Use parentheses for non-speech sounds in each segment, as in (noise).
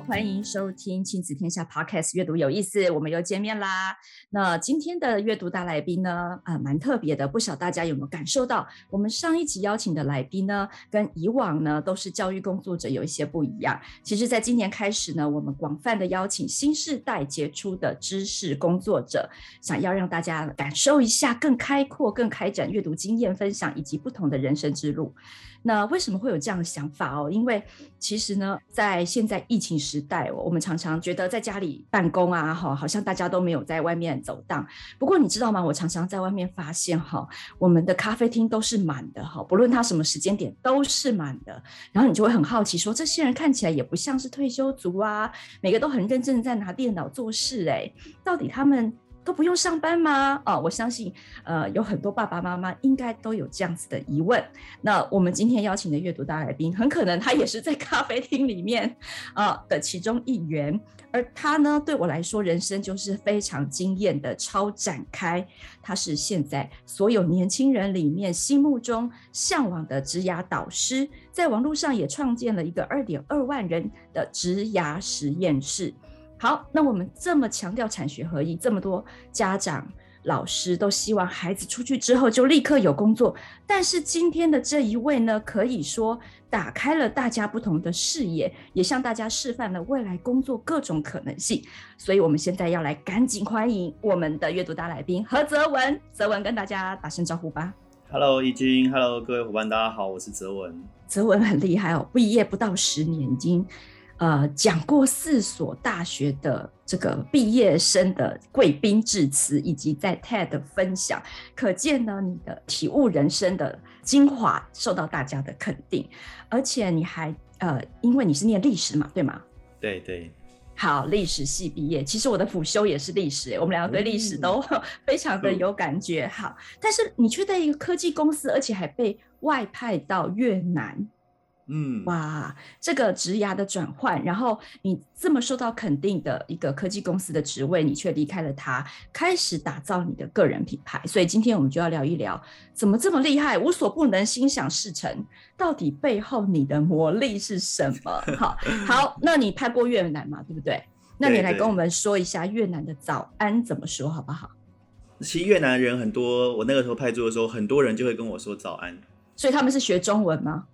欢迎收听亲子天下 Podcast，阅读有意思，我们又见面啦。那今天的阅读大来宾呢，啊、呃，蛮特别的，不晓大家有没有感受到，我们上一集邀请的来宾呢，跟以往呢都是教育工作者有一些不一样。其实，在今年开始呢，我们广泛的邀请新世代杰出的知识工作者，想要让大家感受一下更开阔、更开展阅读经验分享，以及不同的人生之路。那为什么会有这样的想法哦？因为其实呢，在现在疫情时代，我们常常觉得在家里办公啊，哈，好像大家都没有在外面走荡。不过你知道吗？我常常在外面发现，哈，我们的咖啡厅都是满的，哈，不论它什么时间点都是满的。然后你就会很好奇，说这些人看起来也不像是退休族啊，每个都很认真的在拿电脑做事，哎，到底他们？都不用上班吗？哦，我相信，呃，有很多爸爸妈妈应该都有这样子的疑问。那我们今天邀请的阅读大来宾，很可能他也是在咖啡厅里面啊、的其中一员。而他呢，对我来说，人生就是非常惊艳的超展开。他是现在所有年轻人里面心目中向往的职涯导师，在网络上也创建了一个二点二万人的职涯实验室。好，那我们这么强调产学合一，这么多家长、老师都希望孩子出去之后就立刻有工作。但是今天的这一位呢，可以说打开了大家不同的视野，也向大家示范了未来工作各种可能性。所以，我们现在要来赶紧欢迎我们的阅读大来宾何泽文。泽文跟大家打声招呼吧。Hello，易君，Hello，各位伙伴，大家好，我是泽文。泽文很厉害哦，毕业不到十年，已经。呃，讲过四所大学的这个毕业生的贵宾致辞，以及在 TED 的分享，可见呢，你的体悟人生的精华受到大家的肯定，而且你还呃，因为你是念历史嘛，对吗？对对。好，历史系毕业，其实我的辅修也是历史，我们两个对历史都 (laughs) 非常的有感觉。嗯、好，但是你却在一个科技公司，而且还被外派到越南。嗯，哇，这个职涯的转换，然后你这么受到肯定的一个科技公司的职位，你却离开了它，开始打造你的个人品牌。所以今天我们就要聊一聊，怎么这么厉害，无所不能，心想事成，到底背后你的魔力是什么？好，(laughs) 好，那你拍过越南嘛，对不对？那你来跟我们说一下越南的早安怎么说，好不好？其实越南人很多，我那个时候派驻的时候，很多人就会跟我说早安。所以他们是学中文吗？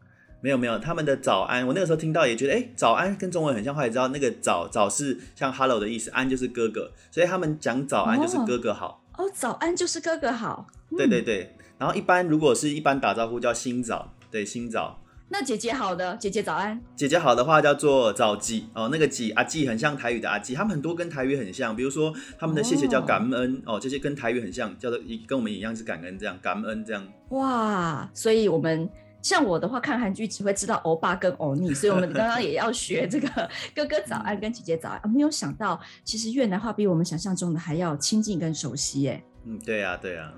没有没有，他们的早安，我那个时候听到也觉得，哎，早安跟中文很像，后来知道那个早早是像 hello 的意思，安就是哥哥，所以他们讲早安就是哥哥好。哦，哦，早安就是哥哥好。嗯、对对对，然后一般如果是一般打招呼叫新早，对新早。那姐姐好的，姐姐早安。姐姐好的话叫做早吉哦，那个吉阿吉很像台语的阿吉，他们很多跟台语很像，比如说他们的谢谢叫感恩哦，哦，这些跟台语很像，叫做一跟我们一样是感恩这样，感恩这样。哇，所以我们。像我的话，看韩剧只会知道欧巴跟欧尼，所以我们刚刚也要学这个哥哥早安跟姐姐早安。没有想到，其实越南话比我们想象中的还要亲近跟熟悉耶。嗯，对呀，对呀。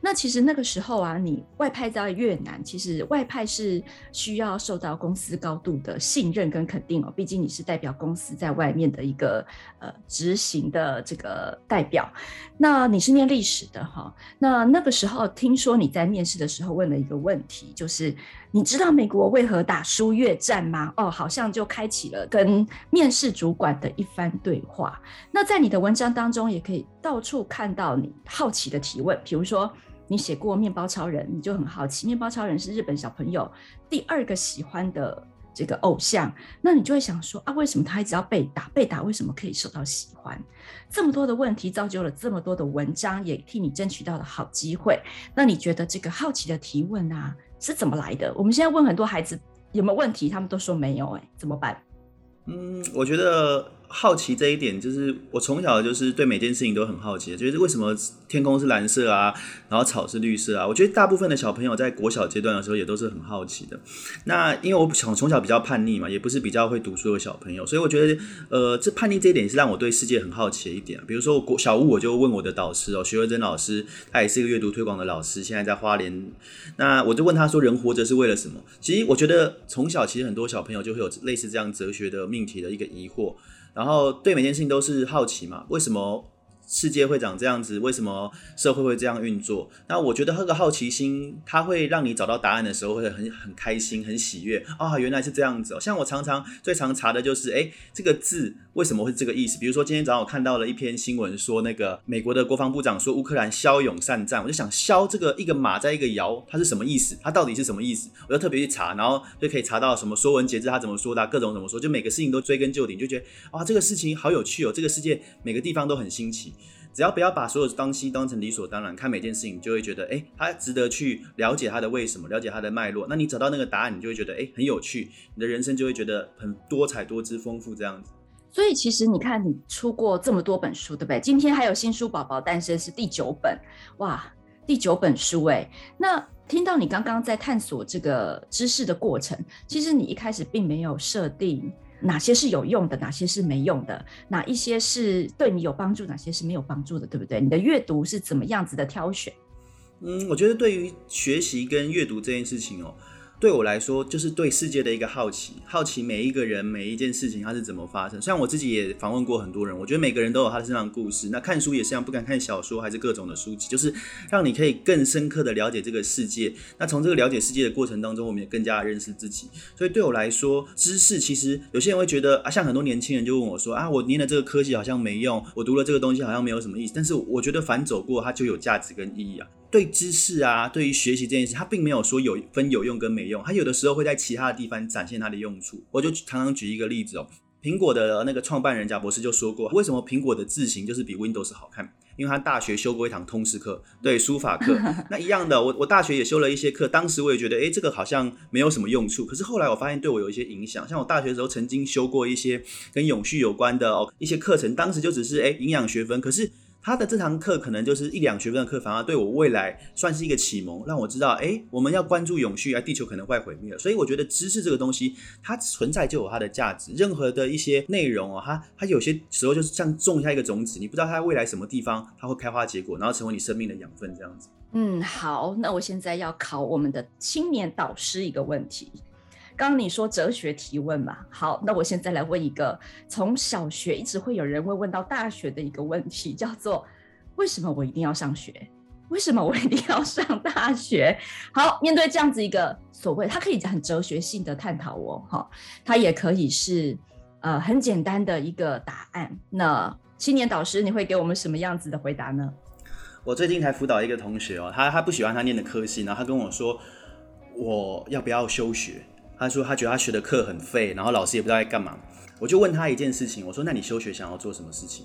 那其实那个时候啊，你外派到越南，其实外派是需要受到公司高度的信任跟肯定哦。毕竟你是代表公司在外面的一个呃执行的这个代表。那你是念历史的哈？那那个时候听说你在面试的时候问了一个问题，就是你知道美国为何打输越战吗？哦，好像就开启了跟面试主管的一番对话。那在你的文章当中，也可以到处看到你好奇的提问，比如说。说你写过面包超人，你就很好奇，面包超人是日本小朋友第二个喜欢的这个偶像，那你就会想说啊，为什么他一直要被打？被打为什么可以受到喜欢？这么多的问题造就了这么多的文章，也替你争取到了好机会。那你觉得这个好奇的提问啊是怎么来的？我们现在问很多孩子有没有问题，他们都说没有，哎，怎么办？嗯，我觉得好奇这一点，就是我从小就是对每件事情都很好奇，就是为什么天空是蓝色啊，然后草是绿色啊？我觉得大部分的小朋友在国小阶段的时候也都是很好奇的。那因为我从从小比较叛逆嘛，也不是比较会读书的小朋友，所以我觉得，呃，这叛逆这一点是让我对世界很好奇的一点。比如说，国小五我就问我的导师哦，徐慧珍老师，他也是一个阅读推广的老师，现在在花莲。那我就问他说：“人活着是为了什么？”其实我觉得从小其实很多小朋友就会有类似这样哲学的命题的一个疑惑。然后对每件事情都是好奇嘛，为什么世界会长这样子？为什么社会会这样运作？那我觉得这个好奇心，它会让你找到答案的时候会很很开心、很喜悦啊、原来是这样子哦。像我常常最常查的就是，哎，这个字为什么会这个意思？比如说今天早上我看到了一篇新闻，说那个美国的国防部长说乌克兰骁勇善战，我就想骁这个一个马在一个窑，它是什么意思？它到底是什么意思？我就特别去查，然后就可以查到什么说文解字，他怎么说的，各种怎么说，就每个事情都追根究底，就觉得啊，这个事情好有趣哦，这个世界每个地方都很新奇。只要不要把所有东西当成理所当然，看每件事情就会觉得，哎、欸，它值得去了解它的为什么，了解它的脉络。那你找到那个答案，你就会觉得，哎、很有趣，你的人生就会觉得很多彩多姿、丰富这样子。所以其实你看，你出过这么多本书，对不对？今天还有新书宝宝诞生是第九本，哇，第九本书哎。那听到你刚刚在探索这个知识的过程，其实你一开始并没有设定。哪些是有用的，哪些是没用的？哪一些是对你有帮助，哪些是没有帮助的，对不对？你的阅读是怎么样子的挑选？嗯，我觉得对于学习跟阅读这件事情哦。对我来说，就是对世界的一个好奇，好奇每一个人每一件事情它是怎么发生。像我自己也访问过很多人，我觉得每个人都有他身上的故事。那看书也是一样，不敢看小说还是各种的书籍，就是让你可以更深刻的了解这个世界。那从这个了解世界的过程当中，我们也更加认识自己。所以对我来说，知识其实有些人会觉得啊，像很多年轻人就问我说啊，我念了这个科技好像没用，我读了这个东西好像没有什么意思。但是我觉得反走过它就有价值跟意义啊。对知识啊，对于学习这件事，它并没有说有分有用跟没用，它有的时候会在其他的地方展现它的用处。我就常常举一个例子哦，苹果的那个创办人贾博士就说过，为什么苹果的字型就是比 Windows 好看？因为他大学修过一堂通识课，对，书法课。(laughs) 那一样的，我我大学也修了一些课，当时我也觉得，诶，这个好像没有什么用处。可是后来我发现对我有一些影响，像我大学的时候曾经修过一些跟永续有关的哦一些课程，当时就只是诶营养学分，可是。他的这堂课可能就是一两学分的课，反而对我未来算是一个启蒙，让我知道，哎，我们要关注永续啊，地球可能快毁灭了。所以我觉得知识这个东西，它存在就有它的价值。任何的一些内容哦，它它有些时候就是像种下一个种子，你不知道它未来什么地方它会开花结果，然后成为你生命的养分这样子。嗯，好，那我现在要考我们的青年导师一个问题。刚你说哲学提问嘛？好，那我现在来问一个从小学一直会有人会问到大学的一个问题，叫做为什么我一定要上学？为什么我一定要上大学？好，面对这样子一个所谓，它可以很哲学性的探讨哦，哈，它也可以是呃很简单的一个答案。那青年导师，你会给我们什么样子的回答呢？我最近才辅导一个同学哦，他他不喜欢他念的科系，然后他跟我说，我要不要休学？他说他觉得他学的课很废，然后老师也不知道在干嘛。我就问他一件事情，我说：那你休学想要做什么事情？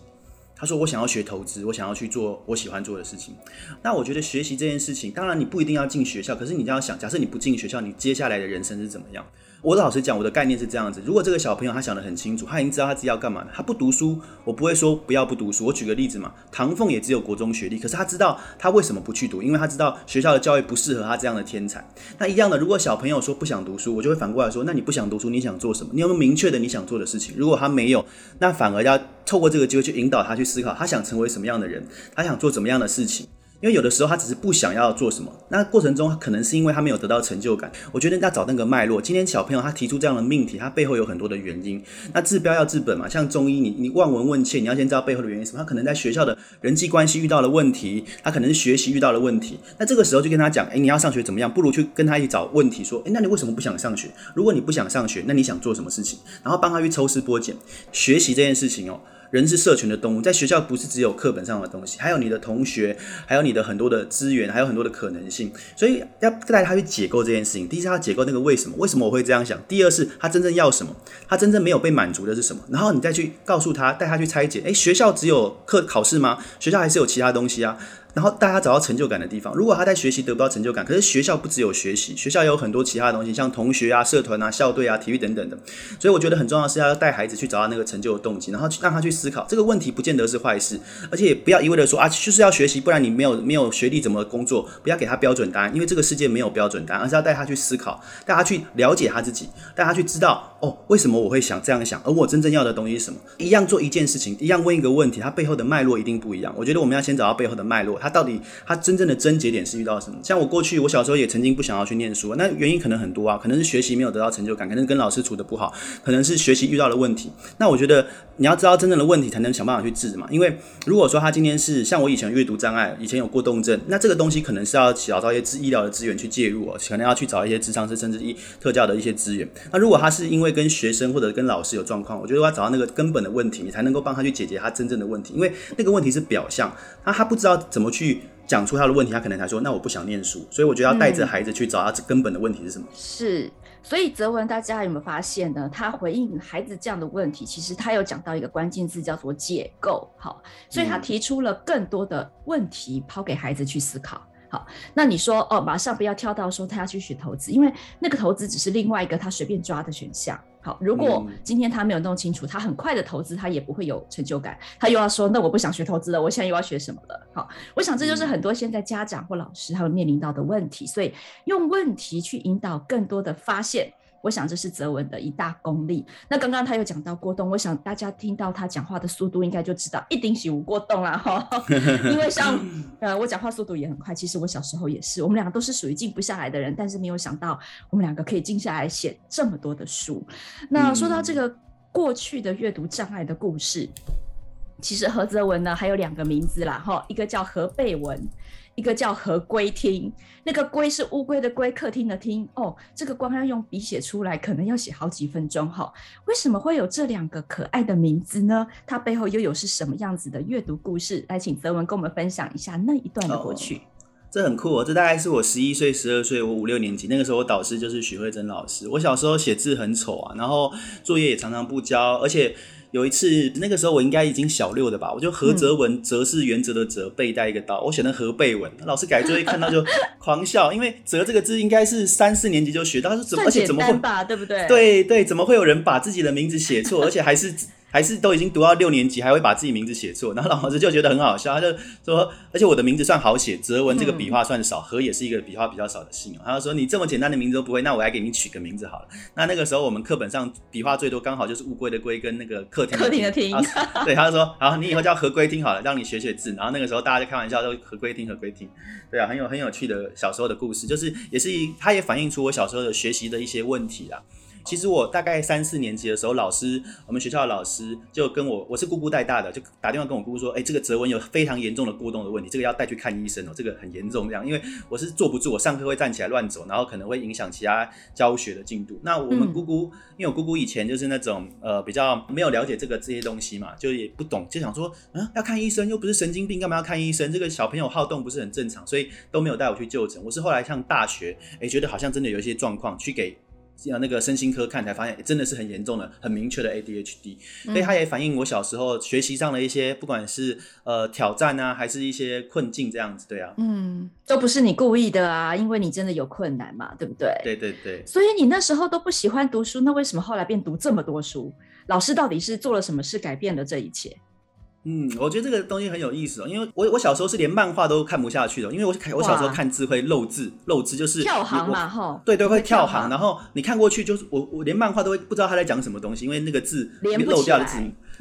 他说：我想要学投资，我想要去做我喜欢做的事情。那我觉得学习这件事情，当然你不一定要进学校，可是你就要想，假设你不进学校，你接下来的人生是怎么样？我老实讲，我的概念是这样子：如果这个小朋友他想得很清楚，他已经知道他自己要干嘛了，他不读书，我不会说不要不读书。我举个例子嘛，唐凤也只有国中学历，可是他知道他为什么不去读，因为他知道学校的教育不适合他这样的天才。那一样的，如果小朋友说不想读书，我就会反过来说：那你不想读书，你想做什么？你有没有明确的你想做的事情？如果他没有，那反而要透过这个机会去引导他去思考，他想成为什么样的人，他想做怎么样的事情。因为有的时候他只是不想要做什么，那过程中可能是因为他没有得到成就感。我觉得要找那个脉络。今天小朋友他提出这样的命题，他背后有很多的原因。那治标要治本嘛，像中医，你你望闻问切，你要先知道背后的原因是什么。他可能在学校的人际关系遇到了问题，他可能是学习遇到了问题。那这个时候就跟他讲，诶，你要上学怎么样？不如去跟他一起找问题，说，诶，那你为什么不想上学？如果你不想上学，那你想做什么事情？然后帮他去抽丝剥茧，学习这件事情哦。人是社群的动物，在学校不是只有课本上的东西，还有你的同学，还有你的很多的资源，还有很多的可能性。所以要带他去解构这件事情。第一是他解构那个为什么，为什么我会这样想？第二是他真正要什么，他真正没有被满足的是什么？然后你再去告诉他，带他去拆解。诶，学校只有课考试吗？学校还是有其他东西啊。然后大家找到成就感的地方。如果他在学习得不到成就感，可是学校不只有学习，学校也有很多其他的东西，像同学啊、社团啊、校队啊、体育等等的。所以我觉得很重要的是要带孩子去找到那个成就的动机，然后让他去思考这个问题，不见得是坏事，而且也不要一味的说啊，就是要学习，不然你没有没有学历怎么工作？不要给他标准答案，因为这个世界没有标准答案，而是要带他去思考，带他去了解他自己，带他去知道哦，为什么我会想这样想，而我真正要的东西是什么？一样做一件事情，一样问一个问题，它背后的脉络一定不一样。我觉得我们要先找到背后的脉络，他到底他真正的症结点是遇到什么？像我过去，我小时候也曾经不想要去念书，那原因可能很多啊，可能是学习没有得到成就感，可能跟老师处得不好，可能是学习遇到了问题。那我觉得你要知道真正的问题，才能想办法去治嘛。因为如果说他今天是像我以前阅读障碍，以前有过动症，那这个东西可能是要找到一些医疗的资源去介入哦，可能要去找一些智商师甚至一特教的一些资源。那如果他是因为跟学生或者跟老师有状况，我觉得要找到那个根本的问题，你才能够帮他去解决他真正的问题。因为那个问题是表象，他他不知道怎么去讲出他的问题，他可能才说那我不想念书。所以我觉得要带着孩子去找他根本的问题是什么。嗯、是。所以泽文，大家有没有发现呢？他回应孩子这样的问题，其实他有讲到一个关键字，叫做解构。好，所以他提出了更多的问题，抛给孩子去思考。好，那你说哦，马上不要跳到说他要去学投资，因为那个投资只是另外一个他随便抓的选项。好，如果今天他没有弄清楚，他很快的投资，他也不会有成就感。他又要说，那我不想学投资了，我现在又要学什么了？好，我想这就是很多现在家长或老师他们面临到的问题，所以用问题去引导更多的发现。我想这是泽文的一大功力。那刚刚他有讲到过动，我想大家听到他讲话的速度，应该就知道一定是无过动啦哈。(laughs) 因为像 (laughs) 呃，我讲话速度也很快，其实我小时候也是。我们两个都是属于静不下来的人，但是没有想到我们两个可以静下来写这么多的书。那说到这个过去的阅读障碍的故事，其实何泽文呢还有两个名字啦哈，一个叫何贝文。一个叫何归厅，那个归是乌龟的龟，客厅的厅。哦，这个光要用笔写出来，可能要写好几分钟哈。为什么会有这两个可爱的名字呢？它背后又有是什么样子的阅读故事？来，请泽文跟我们分享一下那一段的过去。哦，这很酷哦，这大概是我十一岁、十二岁，我五六年级那个时候，我导师就是许慧珍老师。我小时候写字很丑啊，然后作业也常常不交，而且。有一次，那个时候我应该已经小六的吧，我就何泽文，泽是原则的泽，背带一个刀，我写的何贝文，老师改作业看到就 (laughs) 狂笑，因为泽这个字应该是三四年级就学到，他说怎么，而且怎么会吧，对不对？对对，怎么会有人把自己的名字写错，而且还是。还是都已经读到六年级，还会把自己名字写错，然后老师就觉得很好笑，他就说，而且我的名字算好写，哲文这个笔画算少，何、嗯、也是一个笔画比较少的姓，他就说你这么简单的名字都不会，那我来给你取个名字好了。那那个时候我们课本上笔画最多，刚好就是乌龟的龟跟那个客厅的厅。的厅。对，他就说，好，你以后叫何归厅好了，让你学学字。然后那个时候大家就开玩笑说何归厅，何归厅。对啊，很有很有趣的小时候的故事，就是也是一他也反映出我小时候的学习的一些问题啦。其实我大概三四年级的时候，老师，我们学校的老师就跟我，我是姑姑带大的，就打电话跟我姑姑说，哎，这个哲文有非常严重的过动的问题，这个要带去看医生哦，这个很严重这样，因为我是坐不住，我上课会站起来乱走，然后可能会影响其他教学的进度。那我们姑姑，嗯、因为我姑姑以前就是那种呃比较没有了解这个这些东西嘛，就也不懂，就想说，嗯，要看医生又不是神经病，干嘛要看医生？这个小朋友好动不是很正常，所以都没有带我去就诊。我是后来上大学，哎，觉得好像真的有一些状况，去给。那个身心科看才发现，真的是很严重的、很明确的 ADHD，所以它也反映我小时候学习上的一些，不管是呃挑战啊，还是一些困境这样子，对啊，嗯，都不是你故意的啊，因为你真的有困难嘛，对不对？对对对。所以你那时候都不喜欢读书，那为什么后来变读这么多书？老师到底是做了什么事改变了这一切？嗯，我觉得这个东西很有意思哦，因为我我小时候是连漫画都看不下去的，因为我看我小时候看字会漏字，漏字就是跳行嘛，哈，对对，会跳行，然后你看过去就是我我连漫画都会不知道他在讲什么东西，因为那个字漏掉的字。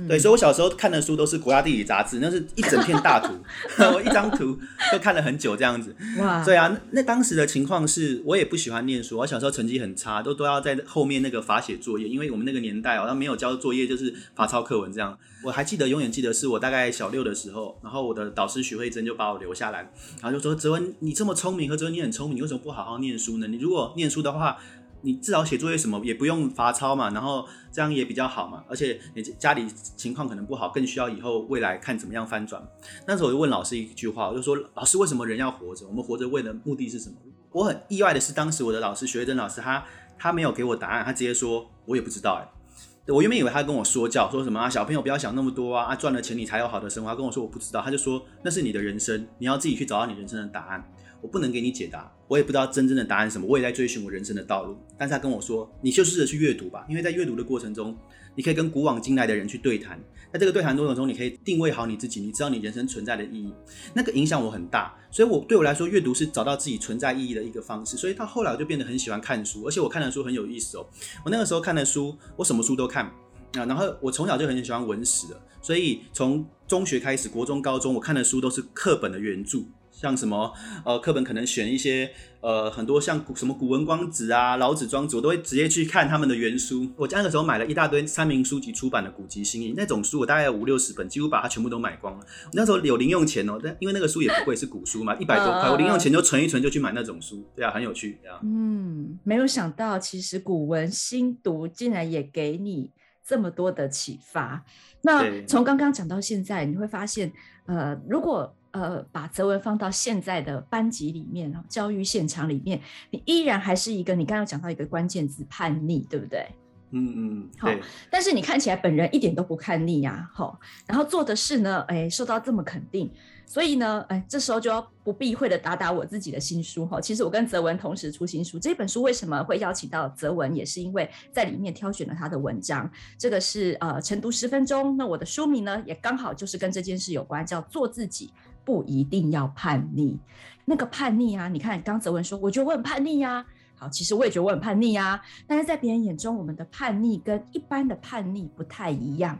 对，所以我小时候看的书都是国家地理杂志，那是一整片大图，(laughs) 我一张图都看了很久这样子。哇，对啊，那，那当时的情况是我也不喜欢念书，我小时候成绩很差，都都要在后面那个罚写作业，因为我们那个年代好像没有交作业就是罚抄课文这样。我还记得，永远记得是我大概小六的时候，然后我的导师徐慧珍就把我留下来，然后就说：“泽文，你这么聪明，和泽文你很聪明，你为什么不好好念书呢？你如果念书的话。”你至少写作业什么也不用罚抄嘛，然后这样也比较好嘛，而且你家里情况可能不好，更需要以后未来看怎么样翻转。那时候我就问老师一句话，我就说：老师，为什么人要活着？我们活着为的目的是什么？我很意外的是，当时我的老师徐慧珍老师，他他没有给我答案，他直接说：我也不知道哎。我原本以为他跟我说教，说什么啊，小朋友不要想那么多啊，啊赚了钱你才有好的生活。他跟我说我不知道，他就说那是你的人生，你要自己去找到你人生的答案，我不能给你解答，我也不知道真正的答案是什么，我也在追寻我人生的道路。但是他跟我说，你就试着去阅读吧，因为在阅读的过程中，你可以跟古往今来的人去对谈，在这个对谈过程中，你可以定位好你自己，你知道你人生存在的意义，那个影响我很大。所以我对我来说，阅读是找到自己存在意义的一个方式。所以到后来我就变得很喜欢看书，而且我看的书很有意思哦。我那个时候看的书，我什么书都看啊。然后我从小就很喜欢文史的，所以从中学开始，国中、高中，我看的书都是课本的原著。像什么呃，课本可能选一些呃，很多像古什么《古文观止》啊，《老子》《庄子》，我都会直接去看他们的原书。我那个时候买了一大堆三民书籍出版的古籍新译那种书，我大概有五六十本，几乎把它全部都买光了。我那时候有零用钱哦，但因为那个书也不贵，是古书嘛，一百多块，我零用钱就存一存，就去买那种书。对啊，很有趣，对啊。嗯，没有想到，其实古文新读竟然也给你这么多的启发。那从刚刚讲到现在，你会发现，呃，如果呃，把泽文放到现在的班级里面，教育现场里面，你依然还是一个，你刚刚讲到一个关键字叛逆，对不对？嗯嗯，好。但是你看起来本人一点都不叛逆呀，好。然后做的事呢，哎，受到这么肯定。所以呢，哎，这时候就要不避讳的打打我自己的新书哈。其实我跟泽文同时出新书，这本书为什么会邀请到泽文，也是因为在里面挑选了他的文章。这个是呃晨读十分钟，那我的书名呢也刚好就是跟这件事有关，叫做自己不一定要叛逆。那个叛逆啊，你看刚泽文说，我觉得我很叛逆呀。好，其实我也觉得我很叛逆呀。但是在别人眼中，我们的叛逆跟一般的叛逆不太一样，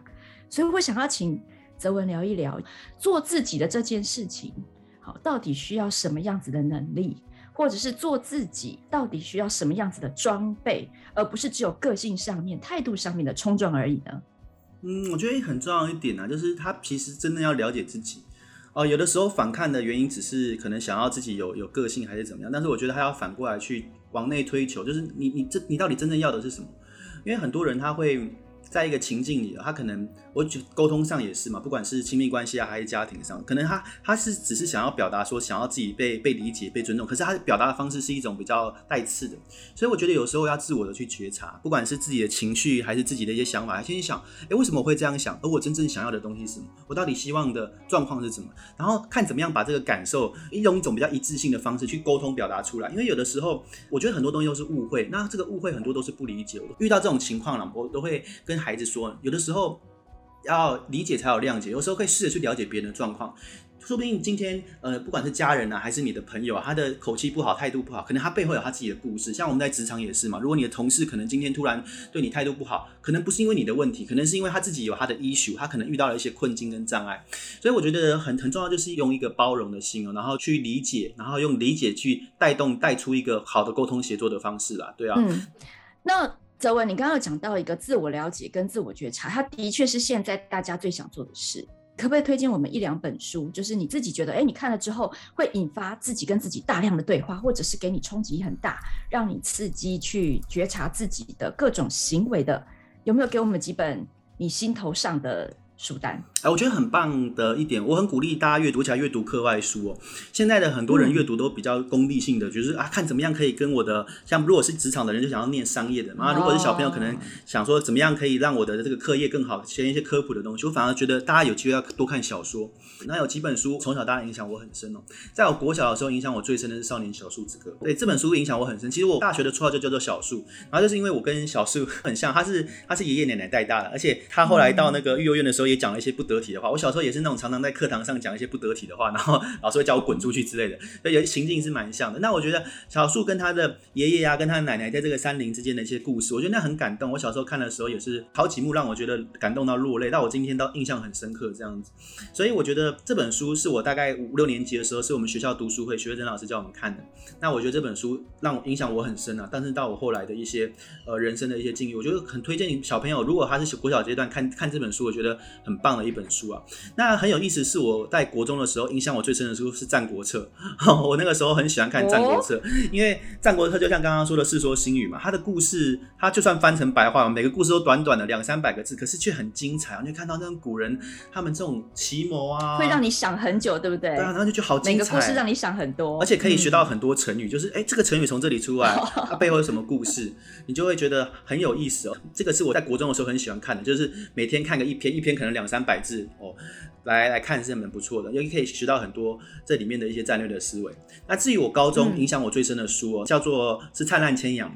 所以我想要请。泽文聊一聊做自己的这件事情，好，到底需要什么样子的能力，或者是做自己到底需要什么样子的装备，而不是只有个性上面、态度上面的冲撞而已呢？嗯，我觉得很重要一点呢、就是他其实真的要了解自己哦、有的时候反抗的原因只是可能想要自己有有个性还是怎么样，但是我觉得他要反过来去往内推求，就是你你这你到底真正要的是什么？因为很多人他会。在一个情境里，他可能我觉沟通上也是嘛，不管是亲密关系啊，还是家庭上，可能他他是只是想要表达说，想要自己被被理解、被尊重，可是他表达的方式是一种比较带刺的，所以我觉得有时候要自我的去觉察，不管是自己的情绪，还是自己的一些想法，先去想，哎，为什么我会这样想？而我真正想要的东西是什么？我到底希望的状况是什么？然后看怎么样把这个感受一用一种比较一致性的方式去沟通表达出来，因为有的时候我觉得很多东西都是误会，那这个误会很多都是不理解。我遇到这种情况了，我都会跟。孩子说，有的时候要理解才有谅解，有时候可以试着去了解别人的状况。说不定今天，呃，不管是家人啊，还是你的朋友啊，他的口气不好，态度不好，可能他背后有他自己的故事。像我们在职场也是嘛，如果你的同事可能今天突然对你态度不好，可能不是因为你的问题，可能是因为他自己有他的 issue，他可能遇到了一些困境跟障碍。所以我觉得很很重要，就是用一个包容的心哦，然后去理解，然后用理解去带动带出一个好的沟通协作的方式啦。对啊，嗯，那。泽文，你刚刚有讲到一个自我了解跟自我觉察，它的确是现在大家最想做的事。可不可以推荐我们一两本书？就是你自己觉得，哎，你看了之后会引发自己跟自己大量的对话，或者是给你冲击很大，让你刺激去觉察自己的各种行为的，有没有给我们几本你心头上的？书单，哎，我觉得很棒的一点，我很鼓励大家阅读起来，阅读课外书哦。现在的很多人阅读都比较功利性的，就是啊，看怎么样可以跟我的，像如果是职场的人就想要念商业的嘛，如果是小朋友可能想说怎么样可以让我的这个课业更好，学一些科普的东西。我反而觉得大家有机会要多看小说。那有几本书从小到大影响我很深哦，在我国小的时候，影响我最深的是《少年小树之歌》。对，这本书影响我很深。其实我大学的绰号就叫做小树，然后就是因为我跟小树 (laughs) 很像，他是他是爷爷奶奶带大的，而且他后来到那个育幼院的时候。也讲了一些不得体的话。我小时候也是那种常常在课堂上讲一些不得体的话，然后老师会叫我滚出去之类的。所以有情境是蛮像的。那我觉得小树跟他的爷爷啊，跟他奶奶在这个山林之间的一些故事，我觉得那很感动。我小时候看的时候也是好几幕让我觉得感动到落泪，到我今天都印象很深刻这样子。所以我觉得这本书是我大概五六年级的时候，是我们学校读书会徐慧珍老师教我们看的。那我觉得这本书让我影响我很深啊。但是到我后来的一些呃人生的一些境遇，我觉得很推荐小朋友，如果他是国小阶段看看这本书，我觉得很棒的一本。书啊。那很有意思，是我在国中的时候，印象我最深的书是《战国策》。(laughs) 我那个时候很喜欢看《战国策》，哦，因为《战国策》就像刚刚说的《世说新语》嘛，它的故事，它就算翻成白话，每个故事都短短的两三百个字，可是却很精彩。你就看到那种古人他们这种奇谋啊，会让你想很久，对不对？对啊，然后就觉得好精彩。每个故事让你想很多，而且可以学到很多成语，嗯、就是哎，这个成语从这里出来，(laughs) 它背后有什么故事，你就会觉得很有意思哦。这个是我在国中的时候很喜欢看的，就是每天看个一篇，一篇可能两三百字哦，来来看是蛮不错的，因为可以学到很多这里面的一些战略的思维。那至于我高中影响我最深的书哦，嗯、叫做是《灿烂千阳》。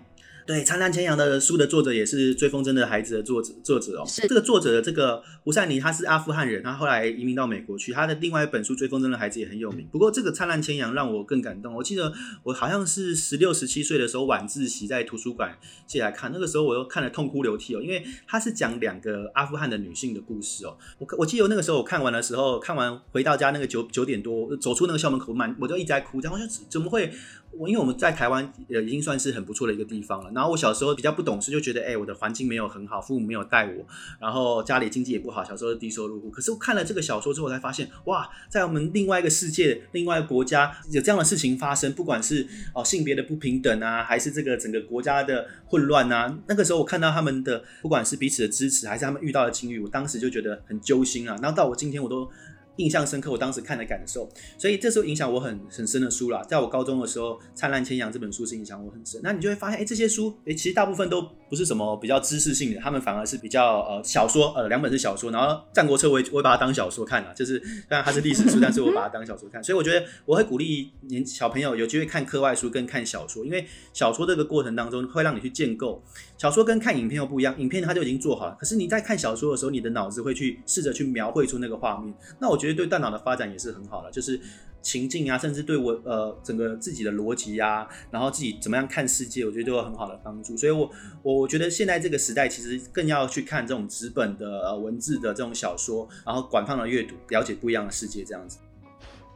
对，《灿烂千阳》的书的作者也是追风筝的孩子的作者作者哦。是这个作者的这个吴善妮，他是阿富汗人，他后来移民到美国去。他的另外一本书《追风筝的孩子》也很有名。不过这个《灿烂千阳》让我更感动。我记得我好像是十六、十七岁的时候晚自习在图书馆借来看，那个时候我又看了痛哭流涕哦，因为他是讲两个阿富汗的女性的故事哦。我我记得那个时候我看完的时候，看完回到家那个九九点多，走出那个校门口满，我就一直在哭。然后就怎么会？我因为我们在台湾呃已经算是很不错的一个地方了。然后我小时候比较不懂事，就觉得哎、我的环境没有很好，父母没有带我，然后家里经济也不好，小时候是低收入户。可是我看了这个小说之后，才发现哇，在我们另外一个世界、另外一个国家有这样的事情发生，不管是哦性别的不平等啊，还是这个整个国家的混乱啊。那个时候我看到他们的不管是彼此的支持，还是他们遇到的境遇，我当时就觉得很揪心啊。然后到我今天我都。印象深刻，我当时看的感受，所以这时候影响我很很深的书啦。在我高中的时候，《灿烂千阳》这本书是影响我很深。那你就会发现，哎，这些书，哎，其实大部分都不是什么比较知识性的，他们反而是比较呃小说，呃两本是小说。然后《战国策》我也我也把它当小说看了，就是当然它是历史书，(laughs) 但是我把它当小说看。所以我觉得我会鼓励年小朋友有机会看课外书跟看小说，因为小说这个过程当中会让你去建构。小说跟看影片又不一样，影片它就已经做好了，可是你在看小说的时候，你的脑子会去试着去描绘出那个画面。那我我觉得对大脑的发展也是很好的，就是情境啊，甚至对我呃整个自己的逻辑啊，然后自己怎么样看世界，我觉得都有很好的帮助。所以我我我觉得现在这个时代其实更要去看这种纸本的、文字的这种小说，然后广泛的阅读，了解不一样的世界，这样子。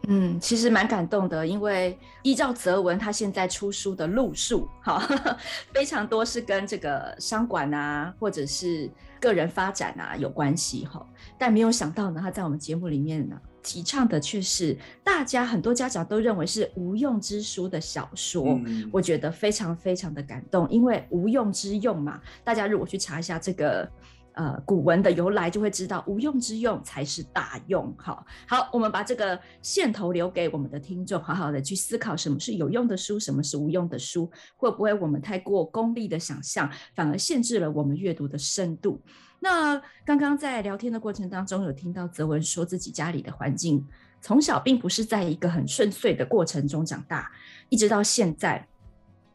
嗯，其实蛮感动的，因为依照泽文他现在出书的路数，哈，(laughs) 非常多是跟这个商管啊，或者是个人发展啊有关系哈。但没有想到呢，他在我们节目里面呢，提倡的却是大家很多家长都认为是无用之书的小说。嗯，我觉得非常非常的感动，因为无用之用嘛，大家如果去查一下这个。呃，古文的由来就会知道，无用之用才是大用。好，好，我们把这个线头留给我们的听众，好好的去思考什么是有用的书，什么是无用的书，会不会我们太过功利的想象，反而限制了我们阅读的深度？那刚刚在聊天的过程当中，有听到泽文说自己家里的环境从小并不是在一个很顺遂的过程中长大，一直到现在，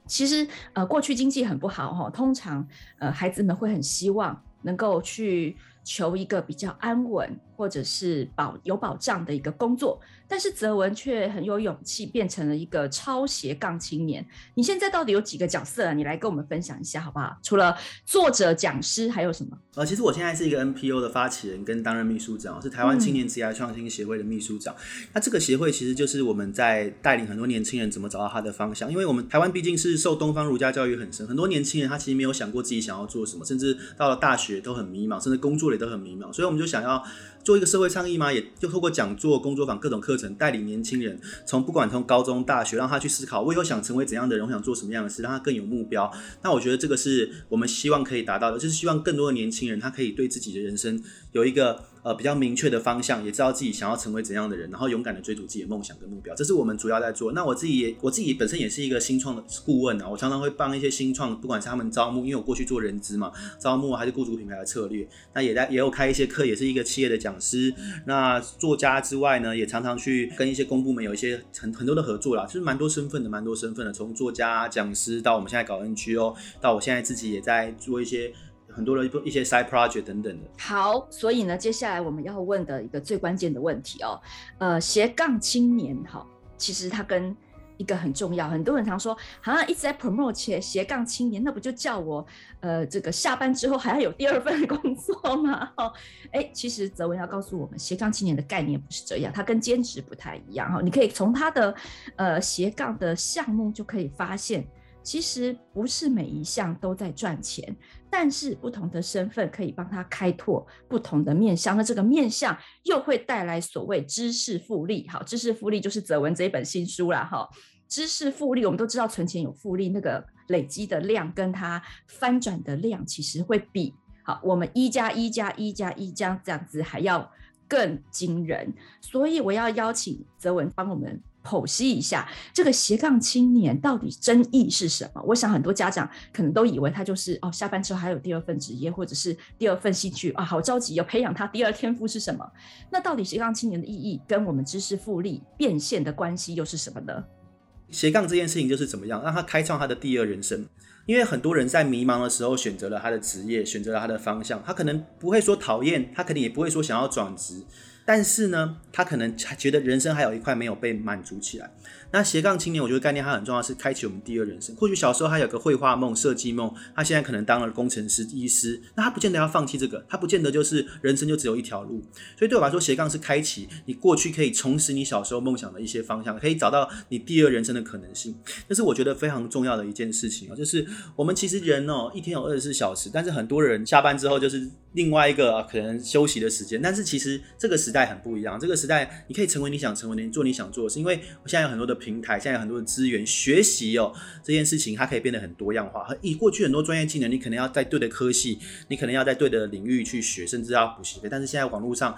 其实呃，过去经济很不好哈，通常呃，孩子们会很希望。能够去求一个比较安稳或者是保有保障的一个工作，但是泽文却很有勇气变成了一个超斜杠青年。你现在到底有几个角色啊？你来跟我们分享一下好不好？除了作者、讲师，还有什么？呃，其实我现在是一个 NPO 的发起人，跟担任秘书长，是台湾青年职业创新协会的秘书长。嗯。那这个协会其实就是我们在带领很多年轻人怎么找到他的方向，因为我们台湾毕竟是受东方儒家教育很深，很多年轻人他其实没有想过自己想要做什么，甚至到了大学都很迷茫，甚至工作也都很迷茫，所以我们就想要。做一个社会倡议嘛？也就透过讲座、工作坊、各种课程，带领年轻人从不管从高中、大学，让他去思考，我以后想成为怎样的人，我想做什么样的事，让他更有目标。那我觉得这个是我们希望可以达到的，就是希望更多的年轻人，他可以对自己的人生有一个。呃，比较明确的方向，也知道自己想要成为怎样的人，然后勇敢的追逐自己的梦想跟目标，这是我们主要在做。那我自己也，我自己本身也是一个新创的顾问啊，我常常会帮一些新创，不管是他们招募，因为我过去做人资嘛，招募还是雇主品牌的策略，那也在也有开一些课，也是一个企业的讲师。那作家之外呢，也常常去跟一些公部门有一些很很多的合作啦，就是蛮多身份的，蛮多身份的，从作家、讲师到我们现在搞 NGO，到我现在自己也在做一些。很多的一些 side project 等等的。好，所以呢，接下来我们要问的一个最关键的问题哦，呃，斜杠青年哈，其实它跟一个很重要，很多人常说，好像一直在 promote 斜斜杠青年，那不就叫我呃这个下班之后还要有第二份工作吗？哦，哎，其实泽文要告诉我们，斜杠青年的概念不是这样，它跟兼职不太一样哈。你可以从他的呃斜杠的项目就可以发现。其实不是每一项都在赚钱，但是不同的身份可以帮他开拓不同的面向，那这个面向又会带来所谓知识复利。好，知识复利就是泽文这一本新书啦。哈，知识复利我们都知道，存钱有复利，那个累积的量跟它翻转的量，其实会比好我们一加一加一加一加这样子还要更惊人。所以我要邀请泽文帮我们。剖析一下这个斜杠青年到底争议是什么？我想很多家长可能都以为他就是哦，下班之后还有第二份职业或者是第二份兴趣啊，好着急要培养他第二天赋是什么？那到底斜杠青年的意义跟我们知识复利变现的关系又是什么呢？斜杠这件事情就是怎么样让他开创他的第二人生？因为很多人在迷茫的时候选择了他的职业，选择了他的方向，他可能不会说讨厌，他肯定也不会说想要转职。但是呢，他可能觉得人生还有一块没有被满足起来。那斜杠青年，我觉得概念它很重要，是开启我们第二人生。或许小时候他有个绘画梦、设计梦，他现在可能当了工程师、医师，那他不见得要放弃这个，他不见得就是人生就只有一条路。所以对我来说，斜杠是开启你过去可以重拾你小时候梦想的一些方向，可以找到你第二人生的可能性。这是我觉得非常重要的一件事情啊，就是我们其实人哦，一天有二十四小时，但是很多人下班之后就是另外一个可能休息的时间。但是其实这个时代很不一样，这个时代你可以成为你想成为的，你做你想做的事，因为我现在有很多的。平台现在有很多的资源学习哦，这件事情它可以变得很多样化。和以过去很多专业技能，你可能要在对的科系，你可能要在对的领域去学，甚至要补习费。但是现在网络上，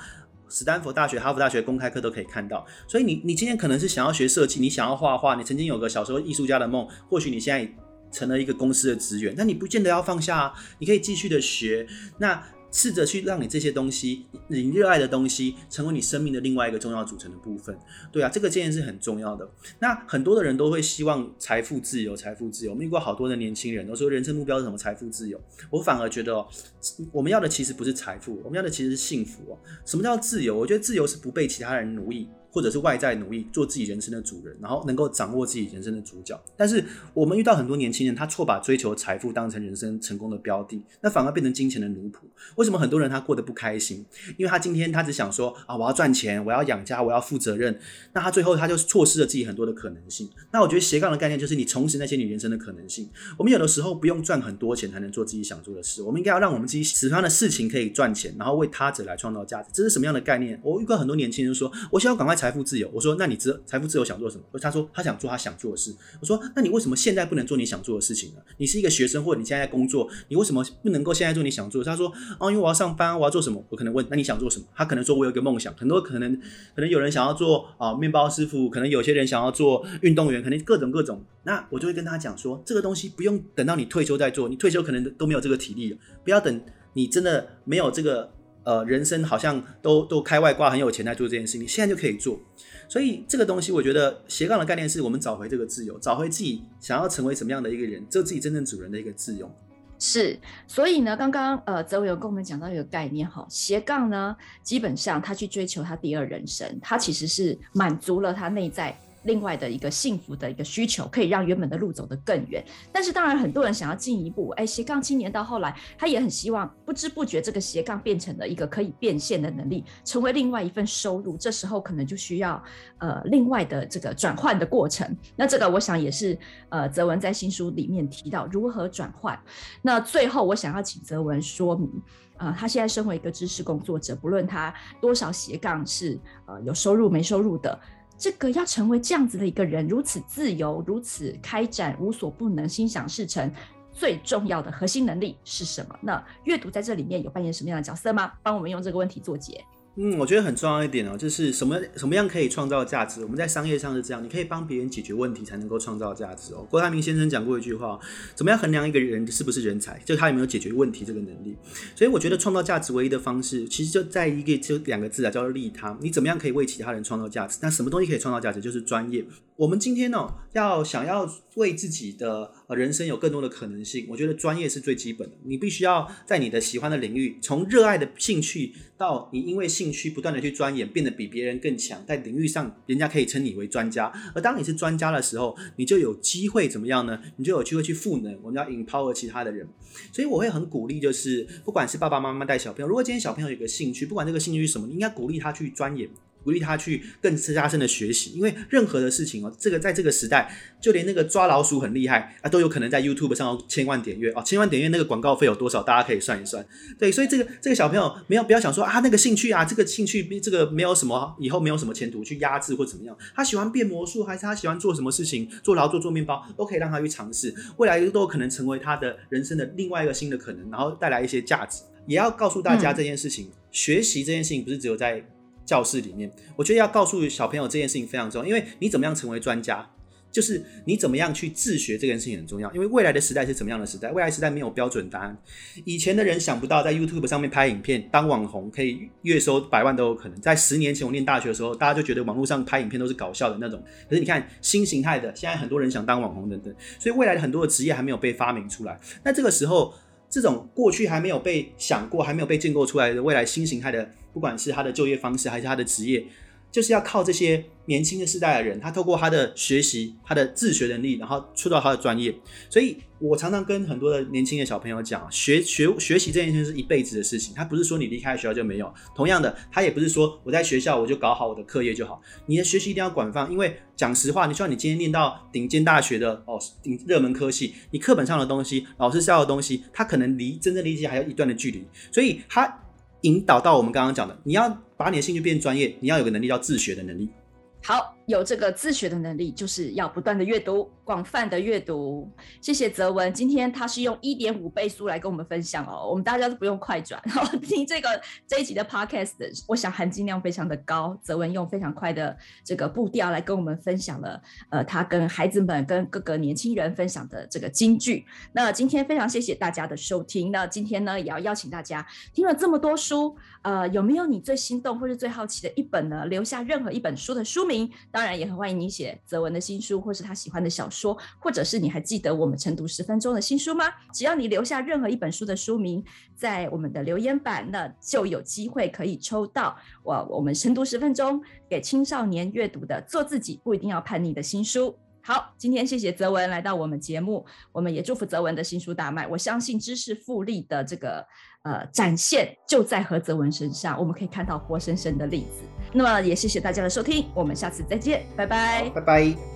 史丹佛大学、哈佛大学公开课都可以看到。所以你你今天可能是想要学设计，你想要画画，你曾经有个小时候艺术家的梦，或许你现在成了一个公司的职员，那你不见得要放下啊，你可以继续的学。那。试着去让你这些东西，你热爱的东西，成为你生命的另外一个重要组成的部分。对啊，这个建议是很重要的。那很多的人都会希望财富自由，财富自由。我们遇过好多的年轻人都说，人生目标是什么？财富自由。我反而觉得，我们要的其实不是财富，我们要的其实是幸福哦。什么叫自由？我觉得自由是不被其他人奴役。或者是外在努力做自己人生的主人，然后能够掌握自己人生的主角。但是我们遇到很多年轻人，他错把追求财富当成人生成功的标的，那反而变成金钱的奴仆。为什么很多人他过得不开心？因为他今天他只想说啊，我要赚钱，我要养家，我要负责任。那他最后他就错失了自己很多的可能性。那我觉得斜杠的概念就是你重拾那些你人生的可能性。我们有的时候不用赚很多钱才能做自己想做的事，我们应该要让我们自己喜欢的事情可以赚钱，然后为他者来创造价值。这是什么样的概念？我遇过很多年轻人说，我想要赶快财财富自由。我说，那你知财富自由想做什么？他说他想做他想做的事。我说，那你为什么现在不能做你想做的事情呢？你是一个学生，或者你现在在工作，你为什么不能够现在做你想做？他说，哦，因为我要上班，我要做什么？我可能问，那你想做什么？他可能说，我有一个梦想，很多可能，可能有人想要做啊面包师傅，可能有些人想要做运动员，可能各种各种。那我就会跟他讲说，这个东西不用等到你退休再做，你退休可能都没有这个体力了，不要等你真的没有这个呃人生好像都都开外挂很有钱在做这件事情，你现在就可以做。所以这个东西，我觉得斜杠的概念是我们找回这个自由，找回自己想要成为什么样的一个人，做自己真正主人的一个自由。是，所以呢，刚刚呃，泽伟有跟我们讲到一个概念哈，斜杠呢，基本上他去追求他第二人生，他其实是满足了他内在。另外的一个幸福的一个需求，可以让原本的路走得更远。但是当然，很多人想要进一步，哎，斜杠青年到后来，他也很希望不知不觉这个斜杠变成了一个可以变现的能力，成为另外一份收入。这时候可能就需要呃另外的这个转换的过程。那这个我想也是呃泽文在新书里面提到如何转换。那最后我想要请泽文说明，呃，他现在身为一个知识工作者，不论他多少斜杠是呃有收入没收入的。这个要成为这样子的一个人，如此自由，如此开展，无所不能，心想事成，最重要的核心能力是什么？那阅读在这里面有扮演什么样的角色吗？帮我们用这个问题做结。嗯，我觉得很重要一点哦，就是什么什么样可以创造价值？我们在商业上是这样，你可以帮别人解决问题，才能够创造价值哦。郭台铭先生讲过一句话：怎么样衡量一个人是不是人才？就他有没有解决问题这个能力。所以我觉得创造价值唯一的方式，其实就在一个就两个字啊，叫做利他。你怎么样可以为其他人创造价值？那什么东西可以创造价值？就是专业。我们今天呢，要想要为自己的人生有更多的可能性，我觉得专业是最基本的。你必须要在你的喜欢的领域，从热爱的兴趣到你因为兴趣不断的去钻研，变得比别人更强，在领域上人家可以称你为专家。而当你是专家的时候，你就有机会怎么样呢？你就有机会去赋能，我们要 empower 其他的人。所以我会很鼓励，就是不管是爸爸妈妈带小朋友，如果今天小朋友有个兴趣，不管这个兴趣是什么，你应该鼓励他去钻研。鼓励他去更加深的学习。因为任何的事情哦，这个在这个时代，就连那个抓老鼠很厉害啊，都有可能在 YouTube 上有千万点阅哦，千万点阅那个广告费有多少？大家可以算一算。对，所以这个这个小朋友没有不要想说啊，那个兴趣啊，这个兴趣这个没有什么以后没有什么前途，去压制或怎么样。他喜欢变魔术，还是他喜欢做什么事情？做劳作、做面包，都可以让他去尝试。未来都有可能成为他的人生的另外一个新的可能，然后带来一些价值。也要告诉大家这件事情，嗯、学习这件事情不是只有在教室里面。我觉得要告诉小朋友这件事情非常重要，因为你怎么样成为专家，就是你怎么样去自学这件事情很重要。因为未来的时代是怎么样的时代？未来时代没有标准答案。以前的人想不到在 YouTube 上面拍影片当网红可以月收百万都有可能。在十年前我念大学的时候，大家就觉得网络上拍影片都是搞笑的那种。可是你看新形态的，现在很多人想当网红等等，所以未来的很多的职业还没有被发明出来。那这个时候。这种过去还没有被想过、还没有被建构出来的未来新形态的，不管是他的就业方式还是他的职业，就是要靠这些年轻的世代的人，他透过他的学习、他的自学能力，然后出到他的专业。所以我常常跟很多的年轻的小朋友讲，学学学习这件事是一辈子的事情，他不是说你离开学校就没有。同样的，他也不是说我在学校我就搞好我的课业就好。你的学习一定要广泛，因为讲实话，你希望你今天念到顶尖大学的哦，顶热门科系，你课本上的东西、老师教的东西，他可能离真正理解还有一段的距离。所以他引导到我们刚刚讲的，你要把你的兴趣变专业，你要有个能力叫自学的能力。好，有这个自学的能力，就是要不断的阅读，广泛的阅读。谢谢泽文，今天他是用一点五倍速来跟我们分享哦，我们大家都不用快转，然后听这个这一集的 podcast，我想含金量非常的高。泽文用非常快的这个步调来跟我们分享了，呃，他跟孩子们、跟各个年轻人分享的这个金句。那今天非常谢谢大家的收听。那今天呢，也要邀请大家听了这么多书，呃，有没有你最心动或是最好奇的一本呢？留下任何一本书的书名。当然也很欢迎你写泽文的新书，或是他喜欢的小说，或者是你还记得我们晨读十分钟的新书吗？只要你留下任何一本书的书名，在我们的留言板，那就有机会可以抽到我我们晨读十分钟给青少年阅读的《做自己不一定要叛逆》的新书。好，今天谢谢泽文来到我们节目，我们也祝福泽文的新书大卖。我相信知识复利的这个呃展现就在何泽文身上，我们可以看到活生生的例子。那么也谢谢大家的收听，我们下次再见，拜拜，拜拜。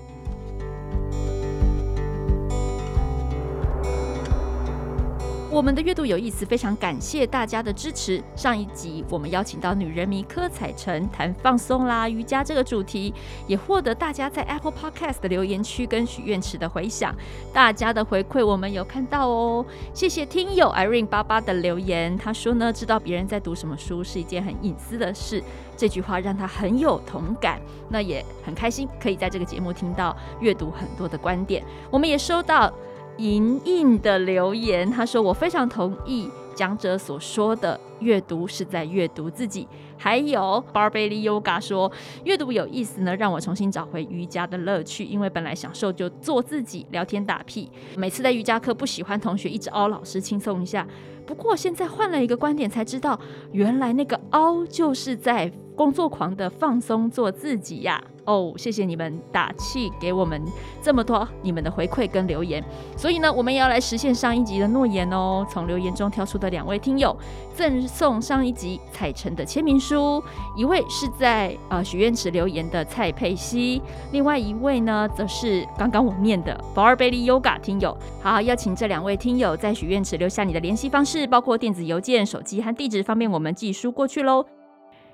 我们的阅读有意思，非常感谢大家的支持。上一集我们邀请到女人迷柯采岑谈放松啦、瑜伽这个主题，也获得大家在 Apple Podcast 的留言区跟许愿池的回响。大家的回馈我们有看到哦，谢谢听友 Irene 八八的留言，他说呢，知道别人在读什么书是一件很隐私的事，这句话让他很有同感。那也很开心可以在这个节目听到阅读很多的观点，我们也收到。莹莹的留言，她说：“我非常同意讲者所说的，阅读是在阅读自己。”还有 Barbelly Yoga 说：“阅读有意思呢，让我重新找回瑜伽的乐趣。因为本来享受就做自己，聊天打屁。每次在瑜伽课不喜欢同学一直凹老师，轻松一下。不过现在换了一个观点，才知道原来那个凹就是在工作狂的放松做自己呀。”哦，谢谢你们打气给我们这么多你们的回馈跟留言，所以呢，我们也要来实现上一集的诺言哦。从留言中挑出的两位听友，赠送上一集彩晨的签名书，一位是在呃许愿池留言的蔡佩西，另外一位呢，则是刚刚我念的 Barbelly Yoga 听友。好，好，邀请这两位听友在许愿池留下你的联系方式，包括电子邮件、手机和地址，方便我们寄书过去喽。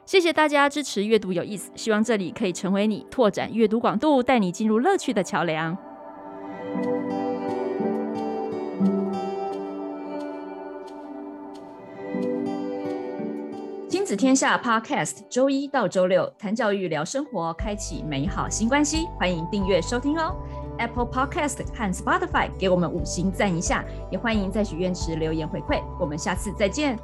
谢谢大家支持阅读有意思，希望这里可以成为你拓展阅读广度、带你进入乐趣的桥梁。亲子天下 Podcast，周一到周六谈教育、聊生活，开启美好新关系。欢迎订阅收听哦！Apple Podcast 和 Spotify 给我们五星赞一下，也欢迎在许愿池留言回馈。我们下次再见。